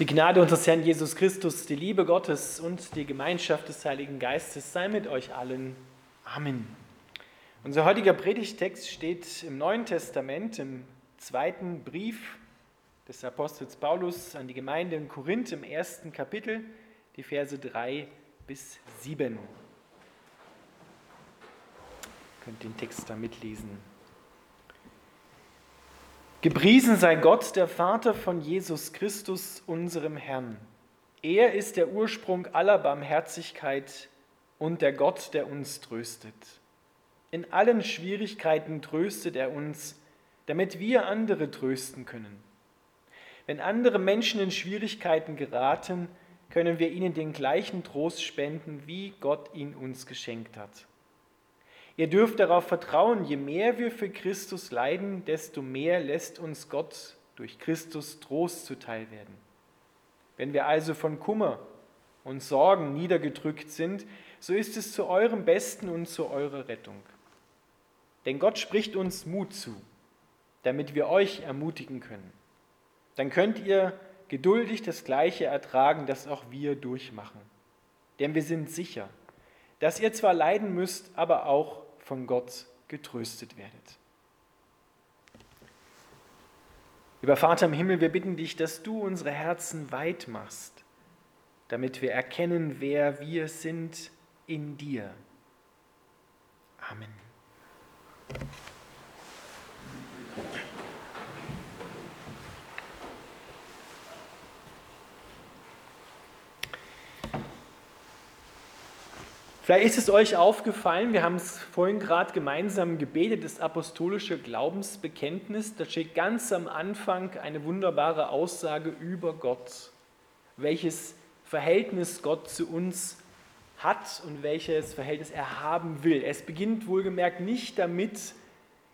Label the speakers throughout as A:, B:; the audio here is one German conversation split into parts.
A: Die Gnade unseres Herrn Jesus Christus, die Liebe Gottes und die Gemeinschaft des Heiligen Geistes sei mit euch allen. Amen. Unser heutiger Predigtext steht im Neuen Testament, im zweiten Brief des Apostels Paulus an die Gemeinde in Korinth im ersten Kapitel, die Verse 3 bis 7. Ihr könnt den Text da mitlesen. Gepriesen sei Gott, der Vater von Jesus Christus, unserem Herrn. Er ist der Ursprung aller Barmherzigkeit und der Gott, der uns tröstet. In allen Schwierigkeiten tröstet er uns, damit wir andere trösten können. Wenn andere Menschen in Schwierigkeiten geraten, können wir ihnen den gleichen Trost spenden, wie Gott ihn uns geschenkt hat. Ihr dürft darauf vertrauen, je mehr wir für Christus leiden, desto mehr lässt uns Gott durch Christus Trost zuteil werden. Wenn wir also von Kummer und Sorgen niedergedrückt sind, so ist es zu eurem Besten und zu eurer Rettung. Denn Gott spricht uns Mut zu, damit wir euch ermutigen können. Dann könnt ihr geduldig das Gleiche ertragen, das auch wir durchmachen. Denn wir sind sicher, dass ihr zwar leiden müsst, aber auch von Gott getröstet werdet. Lieber Vater im Himmel, wir bitten dich, dass du unsere Herzen weit machst, damit wir erkennen, wer wir sind in dir. Amen. Vielleicht ist es euch aufgefallen, wir haben es vorhin gerade gemeinsam gebetet, das apostolische Glaubensbekenntnis. Da steht ganz am Anfang eine wunderbare Aussage über Gott, welches Verhältnis Gott zu uns hat und welches Verhältnis er haben will. Es beginnt wohlgemerkt nicht damit,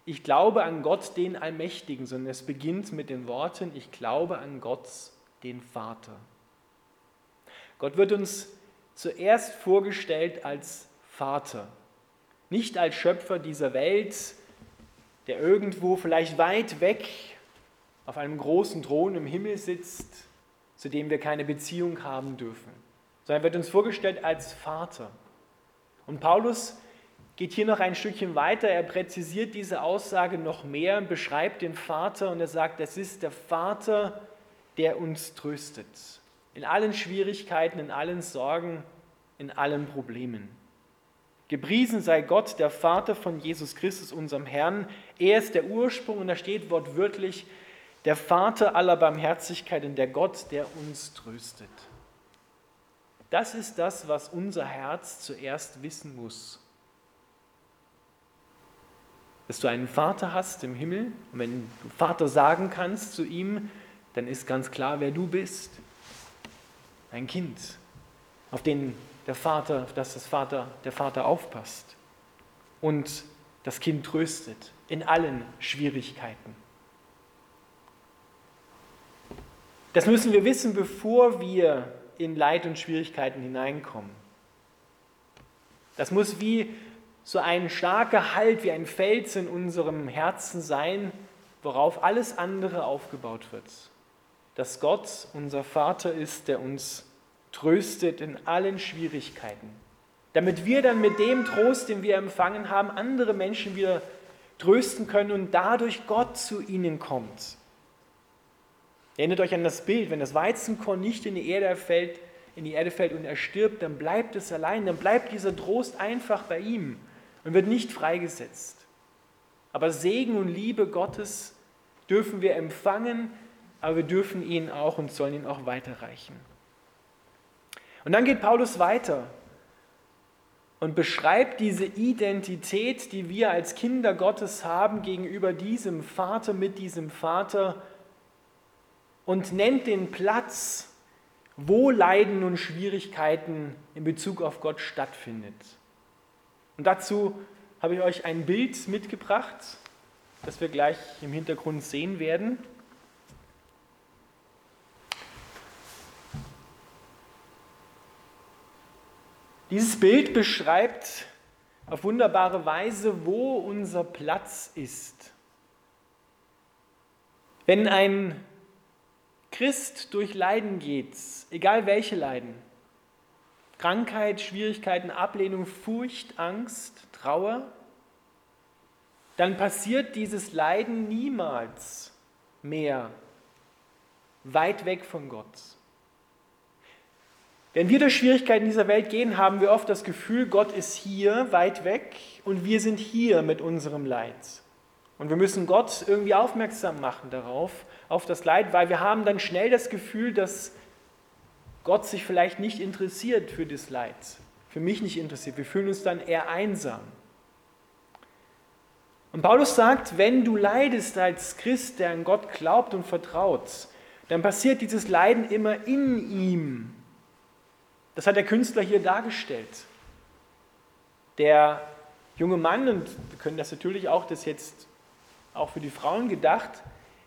A: ich glaube an Gott, den Allmächtigen, sondern es beginnt mit den Worten, ich glaube an Gott, den Vater. Gott wird uns zuerst vorgestellt als Vater, nicht als Schöpfer dieser Welt, der irgendwo vielleicht weit weg auf einem großen Thron im Himmel sitzt, zu dem wir keine Beziehung haben dürfen, sondern wird uns vorgestellt als Vater. Und Paulus geht hier noch ein Stückchen weiter, er präzisiert diese Aussage noch mehr, beschreibt den Vater und er sagt, es ist der Vater, der uns tröstet in allen Schwierigkeiten, in allen Sorgen, in allen Problemen. Gepriesen sei Gott, der Vater von Jesus Christus, unserem Herrn. Er ist der Ursprung und da steht wortwörtlich, der Vater aller Barmherzigkeit und der Gott, der uns tröstet. Das ist das, was unser Herz zuerst wissen muss. Dass du einen Vater hast im Himmel und wenn du Vater sagen kannst zu ihm, dann ist ganz klar, wer du bist ein Kind, auf den der Vater, auf das das Vater, der Vater aufpasst und das Kind tröstet in allen Schwierigkeiten. Das müssen wir wissen, bevor wir in Leid und Schwierigkeiten hineinkommen. Das muss wie so ein starker Halt, wie ein Fels in unserem Herzen sein, worauf alles andere aufgebaut wird dass Gott unser Vater ist, der uns tröstet in allen Schwierigkeiten. Damit wir dann mit dem Trost, den wir empfangen haben, andere Menschen wieder trösten können und dadurch Gott zu ihnen kommt. Erinnert euch an das Bild, wenn das Weizenkorn nicht in die Erde fällt, in die Erde fällt und er stirbt, dann bleibt es allein, dann bleibt dieser Trost einfach bei ihm und wird nicht freigesetzt. Aber Segen und Liebe Gottes dürfen wir empfangen, aber wir dürfen ihn auch und sollen ihn auch weiterreichen. Und dann geht Paulus weiter und beschreibt diese Identität, die wir als Kinder Gottes haben gegenüber diesem Vater, mit diesem Vater und nennt den Platz, wo Leiden und Schwierigkeiten in Bezug auf Gott stattfindet. Und dazu habe ich euch ein Bild mitgebracht, das wir gleich im Hintergrund sehen werden. Dieses Bild beschreibt auf wunderbare Weise, wo unser Platz ist. Wenn ein Christ durch Leiden geht, egal welche Leiden, Krankheit, Schwierigkeiten, Ablehnung, Furcht, Angst, Trauer, dann passiert dieses Leiden niemals mehr weit weg von Gott. Wenn wir durch Schwierigkeiten dieser Welt gehen, haben wir oft das Gefühl, Gott ist hier weit weg und wir sind hier mit unserem Leid. Und wir müssen Gott irgendwie aufmerksam machen darauf, auf das Leid, weil wir haben dann schnell das Gefühl, dass Gott sich vielleicht nicht interessiert für das Leid, für mich nicht interessiert. Wir fühlen uns dann eher einsam. Und Paulus sagt, wenn du leidest als Christ, der an Gott glaubt und vertraut, dann passiert dieses Leiden immer in ihm. Das hat der Künstler hier dargestellt. Der junge Mann, und wir können das natürlich auch, das jetzt auch für die Frauen gedacht,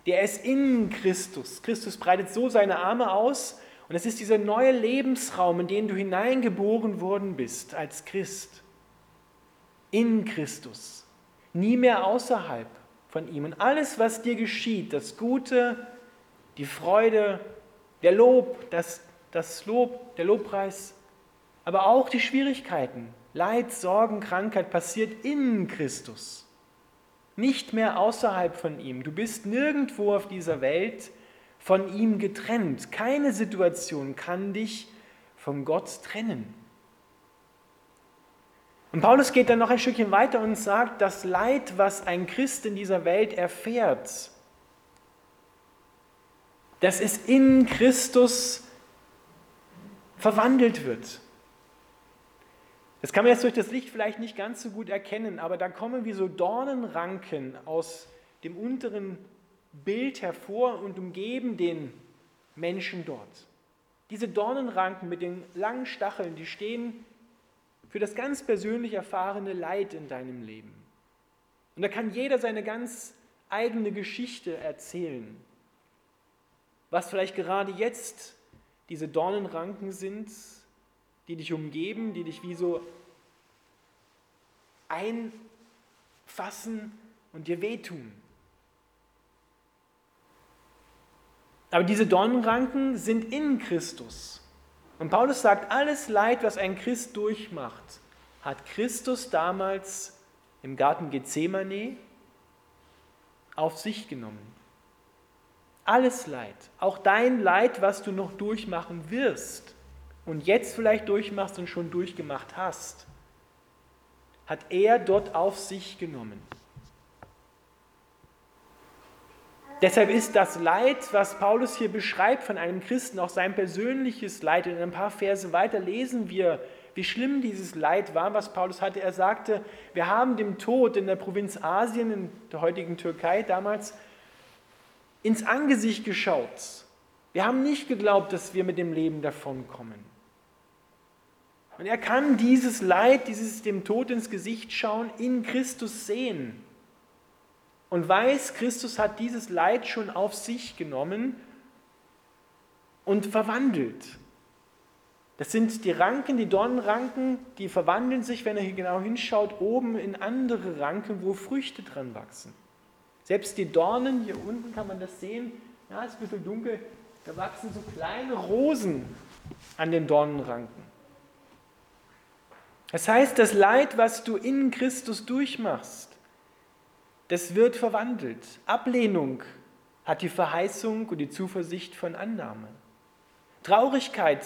A: der ist in Christus. Christus breitet so seine Arme aus und es ist dieser neue Lebensraum, in den du hineingeboren worden bist als Christ. In Christus. Nie mehr außerhalb von ihm. Und alles, was dir geschieht, das Gute, die Freude, der Lob, das, das Lob, der Lobpreis, aber auch die Schwierigkeiten, Leid, Sorgen, Krankheit passiert in Christus. Nicht mehr außerhalb von ihm. Du bist nirgendwo auf dieser Welt von ihm getrennt. Keine Situation kann dich von Gott trennen. Und Paulus geht dann noch ein Stückchen weiter und sagt, das Leid, was ein Christ in dieser Welt erfährt, dass es in Christus verwandelt wird. Das kann man jetzt durch das Licht vielleicht nicht ganz so gut erkennen, aber da kommen wie so Dornenranken aus dem unteren Bild hervor und umgeben den Menschen dort. Diese Dornenranken mit den langen Stacheln, die stehen für das ganz persönlich erfahrene Leid in deinem Leben. Und da kann jeder seine ganz eigene Geschichte erzählen was vielleicht gerade jetzt diese Dornenranken sind, die dich umgeben, die dich wie so einfassen und dir wehtun. Aber diese Dornenranken sind in Christus. Und Paulus sagt, alles Leid, was ein Christ durchmacht, hat Christus damals im Garten Gethsemane auf sich genommen. Alles Leid, auch dein Leid, was du noch durchmachen wirst und jetzt vielleicht durchmachst und schon durchgemacht hast, hat er dort auf sich genommen. Deshalb ist das Leid, was Paulus hier beschreibt von einem Christen, auch sein persönliches Leid. In ein paar Verse weiter lesen wir, wie schlimm dieses Leid war, was Paulus hatte. Er sagte, wir haben dem Tod in der Provinz Asien, in der heutigen Türkei damals, ins Angesicht geschaut. Wir haben nicht geglaubt, dass wir mit dem Leben davonkommen. Und er kann dieses Leid, dieses dem Tod ins Gesicht schauen, in Christus sehen. Und weiß, Christus hat dieses Leid schon auf sich genommen und verwandelt. Das sind die Ranken, die Dornenranken, die verwandeln sich, wenn er hier genau hinschaut, oben in andere Ranken, wo Früchte dran wachsen. Selbst die Dornen, hier unten kann man das sehen, ja, ist ein bisschen dunkel, da wachsen so kleine Rosen an den Dornenranken. Das heißt, das Leid, was du in Christus durchmachst, das wird verwandelt. Ablehnung hat die Verheißung und die Zuversicht von Annahme. Traurigkeit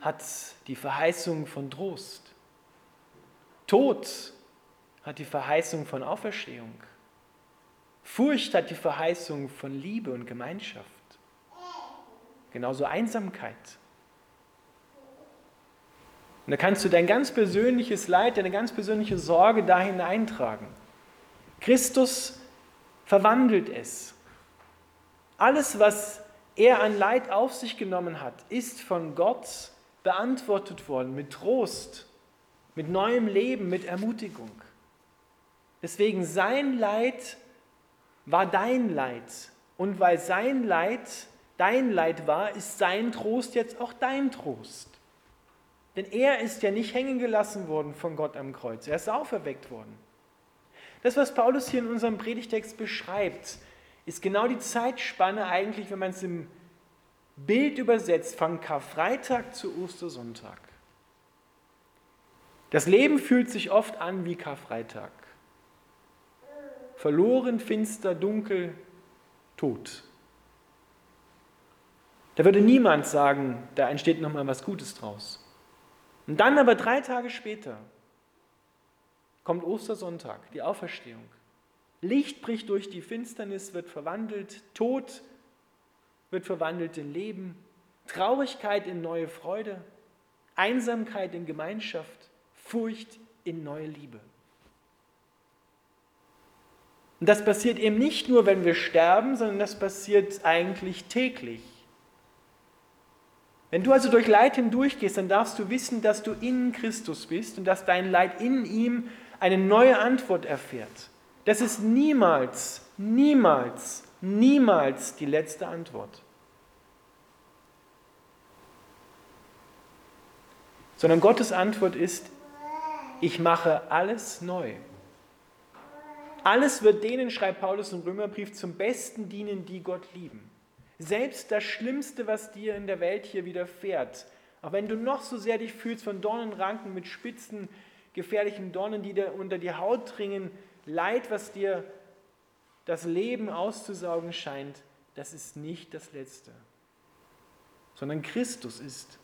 A: hat die Verheißung von Trost. Tod hat die Verheißung von Auferstehung. Furcht hat die Verheißung von Liebe und Gemeinschaft. Genauso Einsamkeit. Und da kannst du dein ganz persönliches Leid, deine ganz persönliche Sorge da hineintragen. Christus verwandelt es. Alles, was er an Leid auf sich genommen hat, ist von Gott beantwortet worden mit Trost, mit neuem Leben, mit Ermutigung. Deswegen sein Leid war dein Leid. Und weil sein Leid dein Leid war, ist sein Trost jetzt auch dein Trost. Denn er ist ja nicht hängen gelassen worden von Gott am Kreuz, er ist auferweckt worden. Das, was Paulus hier in unserem Predigtext beschreibt, ist genau die Zeitspanne eigentlich, wenn man es im Bild übersetzt, von Karfreitag zu Ostersonntag. Das Leben fühlt sich oft an wie Karfreitag. Verloren, finster, dunkel, tot. Da würde niemand sagen, da entsteht nochmal was Gutes draus. Und dann aber drei Tage später kommt Ostersonntag, die Auferstehung. Licht bricht durch die Finsternis, wird verwandelt, Tod wird verwandelt in Leben, Traurigkeit in neue Freude, Einsamkeit in Gemeinschaft, Furcht in neue Liebe. Und das passiert eben nicht nur, wenn wir sterben, sondern das passiert eigentlich täglich. Wenn du also durch Leid hindurchgehst, dann darfst du wissen, dass du in Christus bist und dass dein Leid in ihm eine neue Antwort erfährt. Das ist niemals, niemals, niemals die letzte Antwort. Sondern Gottes Antwort ist, ich mache alles neu. Alles wird denen, schreibt Paulus im Römerbrief, zum Besten dienen, die Gott lieben. Selbst das Schlimmste, was dir in der Welt hier widerfährt, auch wenn du noch so sehr dich fühlst von Dornenranken mit spitzen, gefährlichen Dornen, die dir unter die Haut dringen, Leid, was dir das Leben auszusaugen scheint, das ist nicht das Letzte, sondern Christus ist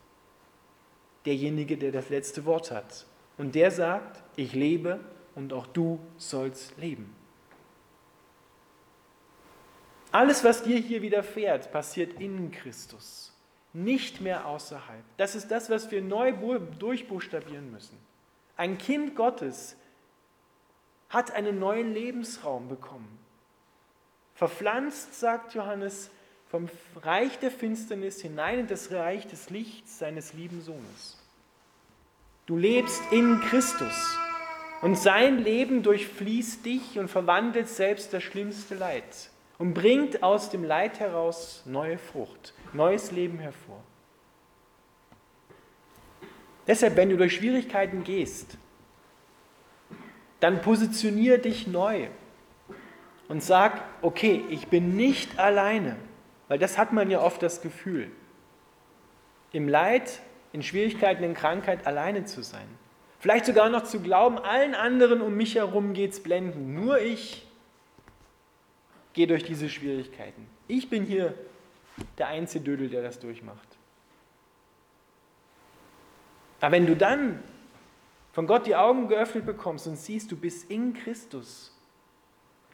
A: derjenige, der das letzte Wort hat. Und der sagt, ich lebe und auch du sollst leben. Alles, was dir hier widerfährt, passiert in Christus, nicht mehr außerhalb. Das ist das, was wir neu durchbuchstabieren müssen. Ein Kind Gottes hat einen neuen Lebensraum bekommen. Verpflanzt, sagt Johannes, vom Reich der Finsternis hinein in das Reich des Lichts seines lieben Sohnes. Du lebst in Christus und sein Leben durchfließt dich und verwandelt selbst das schlimmste Leid und bringt aus dem Leid heraus neue Frucht, neues Leben hervor. Deshalb, wenn du durch Schwierigkeiten gehst, dann positioniere dich neu und sag, okay, ich bin nicht alleine, weil das hat man ja oft das Gefühl, im Leid, in Schwierigkeiten, in Krankheit alleine zu sein. Vielleicht sogar noch zu glauben, allen anderen um mich herum geht es blenden, nur ich gehe durch diese Schwierigkeiten. Ich bin hier der einzige Dödel, der das durchmacht. Aber wenn du dann von Gott die Augen geöffnet bekommst und siehst, du bist in Christus,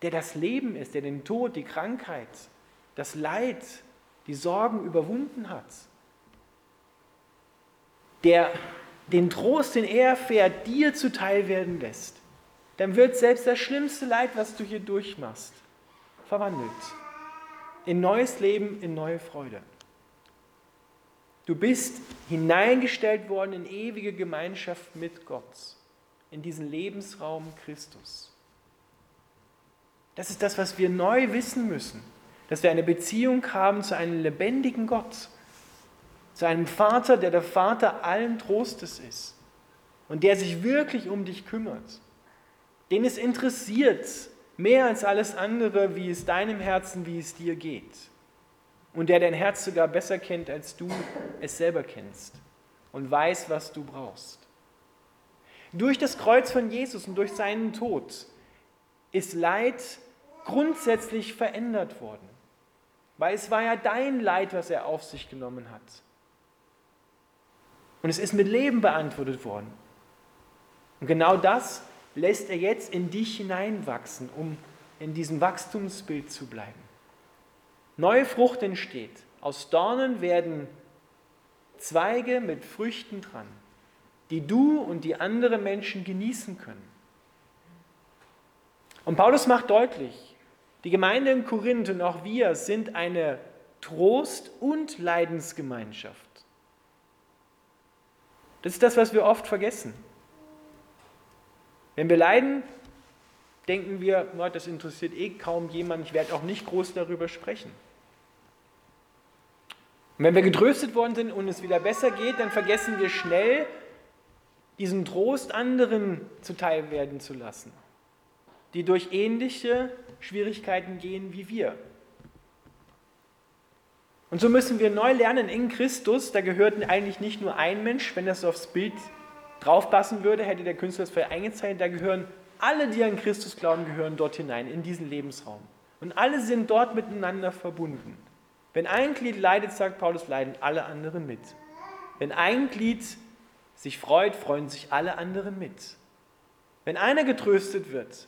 A: der das Leben ist, der den Tod, die Krankheit, das Leid, die Sorgen überwunden hat, der den Trost, den er erfährt, dir zuteil werden lässt, dann wird selbst das schlimmste Leid, was du hier durchmachst, verwandelt in neues Leben, in neue Freude. Du bist hineingestellt worden in ewige Gemeinschaft mit Gott, in diesen Lebensraum Christus. Das ist das, was wir neu wissen müssen, dass wir eine Beziehung haben zu einem lebendigen Gott, zu einem Vater, der der Vater allen Trostes ist und der sich wirklich um dich kümmert, den es interessiert, mehr als alles andere, wie es deinem Herzen, wie es dir geht und der dein Herz sogar besser kennt, als du es selber kennst und weiß, was du brauchst. Durch das Kreuz von Jesus und durch seinen Tod ist Leid grundsätzlich verändert worden, weil es war ja dein Leid, was er auf sich genommen hat. Und es ist mit Leben beantwortet worden. Und genau das lässt er jetzt in dich hineinwachsen, um in diesem Wachstumsbild zu bleiben. Neue Frucht entsteht. Aus Dornen werden Zweige mit Früchten dran, die du und die anderen Menschen genießen können. Und Paulus macht deutlich, die Gemeinde in Korinth und auch wir sind eine Trost- und Leidensgemeinschaft. Das ist das, was wir oft vergessen. Wenn wir leiden, denken wir, das interessiert eh kaum jemand, ich werde auch nicht groß darüber sprechen. Und wenn wir getröstet worden sind und es wieder besser geht, dann vergessen wir schnell, diesen Trost anderen zuteil werden zu lassen, die durch ähnliche Schwierigkeiten gehen wie wir. Und so müssen wir neu lernen in Christus, da gehört eigentlich nicht nur ein Mensch, wenn das aufs Bild draufpassen würde, hätte der Künstler das vielleicht eingezeichnet, da gehören alle, die an Christus glauben, gehören dort hinein, in diesen Lebensraum. Und alle sind dort miteinander verbunden. Wenn ein Glied leidet, sagt Paulus, leiden alle anderen mit. Wenn ein Glied sich freut, freuen sich alle anderen mit. Wenn einer getröstet wird,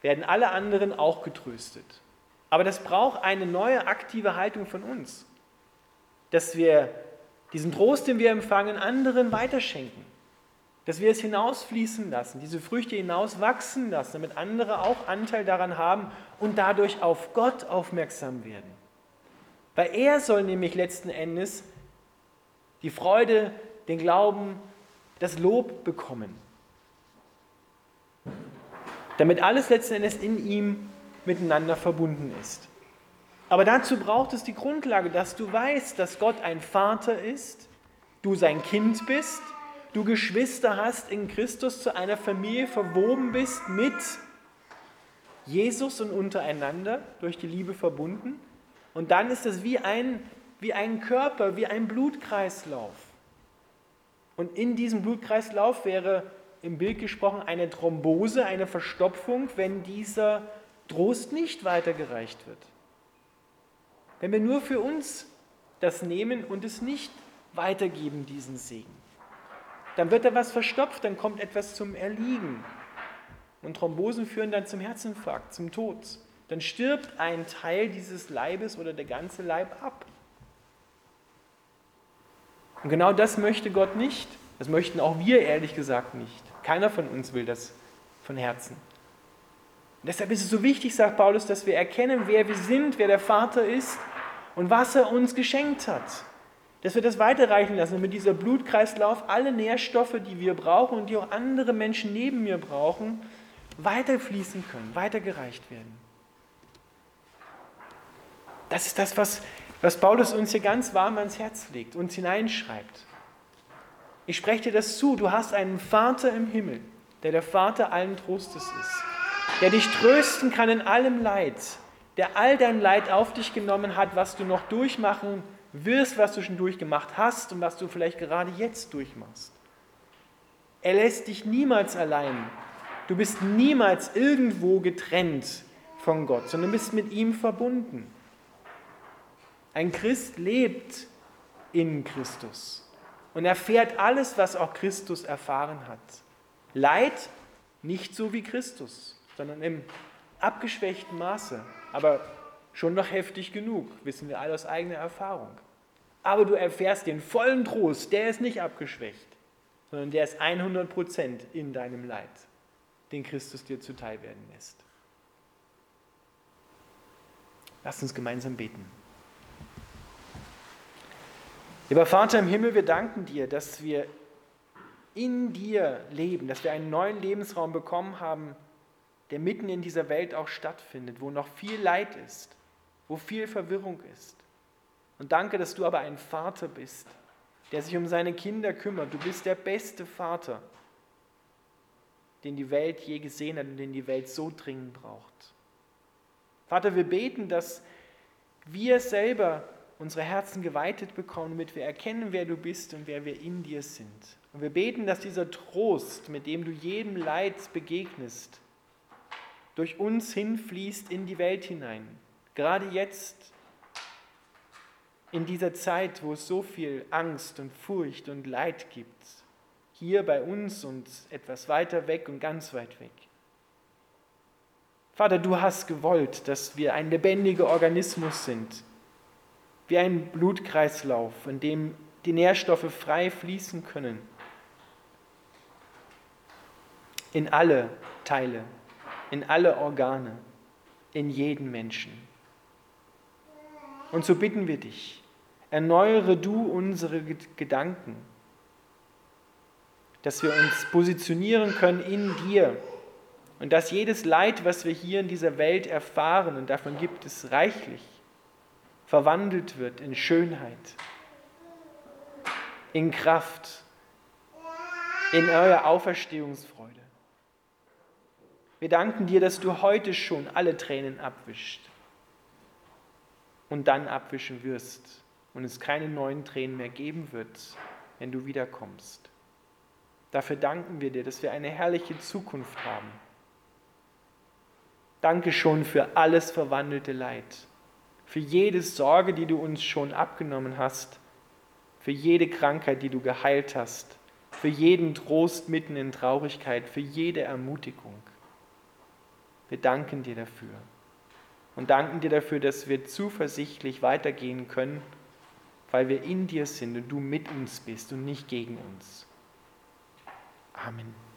A: werden alle anderen auch getröstet. Aber das braucht eine neue aktive Haltung von uns, dass wir diesen Trost, den wir empfangen, anderen weiterschenken, dass wir es hinausfließen lassen, diese Früchte hinauswachsen lassen, damit andere auch Anteil daran haben und dadurch auf Gott aufmerksam werden. Weil er soll nämlich letzten Endes die Freude, den Glauben, das Lob bekommen. Damit alles letzten Endes in ihm miteinander verbunden ist. Aber dazu braucht es die Grundlage, dass du weißt, dass Gott ein Vater ist, du sein Kind bist, du Geschwister hast in Christus zu einer Familie verwoben bist mit Jesus und untereinander durch die Liebe verbunden. Und dann ist es wie ein, wie ein Körper, wie ein Blutkreislauf. Und in diesem Blutkreislauf wäre im Bild gesprochen eine Thrombose, eine Verstopfung, wenn dieser Trost nicht weitergereicht wird. Wenn wir nur für uns das nehmen und es nicht weitergeben, diesen Segen, dann wird da was verstopft, dann kommt etwas zum Erliegen. Und Thrombosen führen dann zum Herzinfarkt, zum Tod. Dann stirbt ein Teil dieses Leibes oder der ganze Leib ab. Und genau das möchte Gott nicht. Das möchten auch wir ehrlich gesagt nicht. Keiner von uns will das von Herzen. Und deshalb ist es so wichtig, sagt Paulus, dass wir erkennen, wer wir sind, wer der Vater ist und was er uns geschenkt hat. Dass wir das weiterreichen lassen, damit dieser Blutkreislauf alle Nährstoffe, die wir brauchen und die auch andere Menschen neben mir brauchen, weiterfließen können, weitergereicht werden. Das ist das, was, was Paulus uns hier ganz warm ans Herz legt, uns hineinschreibt. Ich spreche dir das zu, du hast einen Vater im Himmel, der der Vater allen Trostes ist der dich trösten kann in allem Leid, der all dein Leid auf dich genommen hat, was du noch durchmachen wirst, was du schon durchgemacht hast und was du vielleicht gerade jetzt durchmachst. Er lässt dich niemals allein. Du bist niemals irgendwo getrennt von Gott, sondern bist mit ihm verbunden. Ein Christ lebt in Christus und erfährt alles, was auch Christus erfahren hat. Leid nicht so wie Christus sondern im abgeschwächten Maße, aber schon noch heftig genug, wissen wir alle aus eigener Erfahrung. Aber du erfährst den vollen Trost, der ist nicht abgeschwächt, sondern der ist 100% in deinem Leid, den Christus dir zuteil werden lässt. Lass uns gemeinsam beten. Lieber Vater im Himmel, wir danken dir, dass wir in dir leben, dass wir einen neuen Lebensraum bekommen haben, der mitten in dieser Welt auch stattfindet, wo noch viel Leid ist, wo viel Verwirrung ist. Und danke, dass du aber ein Vater bist, der sich um seine Kinder kümmert. Du bist der beste Vater, den die Welt je gesehen hat und den die Welt so dringend braucht. Vater, wir beten, dass wir selber unsere Herzen geweitet bekommen, damit wir erkennen, wer du bist und wer wir in dir sind. Und wir beten, dass dieser Trost, mit dem du jedem Leid begegnest, durch uns hinfließt in die Welt hinein. Gerade jetzt, in dieser Zeit, wo es so viel Angst und Furcht und Leid gibt. Hier bei uns und etwas weiter weg und ganz weit weg. Vater, du hast gewollt, dass wir ein lebendiger Organismus sind, wie ein Blutkreislauf, in dem die Nährstoffe frei fließen können in alle Teile in alle Organe, in jeden Menschen. Und so bitten wir dich, erneuere du unsere Gedanken, dass wir uns positionieren können in dir und dass jedes Leid, was wir hier in dieser Welt erfahren, und davon gibt es reichlich, verwandelt wird in Schönheit, in Kraft, in euer Auferstehungsfreude. Wir danken dir, dass du heute schon alle Tränen abwischt. und dann abwischen wirst und es keine neuen Tränen mehr geben wird, wenn du wiederkommst. Dafür danken wir dir, dass wir eine herrliche Zukunft haben. Danke schon für alles verwandelte Leid, für jede Sorge, die du uns schon abgenommen hast, für jede Krankheit, die du geheilt hast, für jeden Trost mitten in Traurigkeit, für jede Ermutigung. Wir danken dir dafür und danken dir dafür, dass wir zuversichtlich weitergehen können, weil wir in dir sind und du mit uns bist und nicht gegen uns. Amen.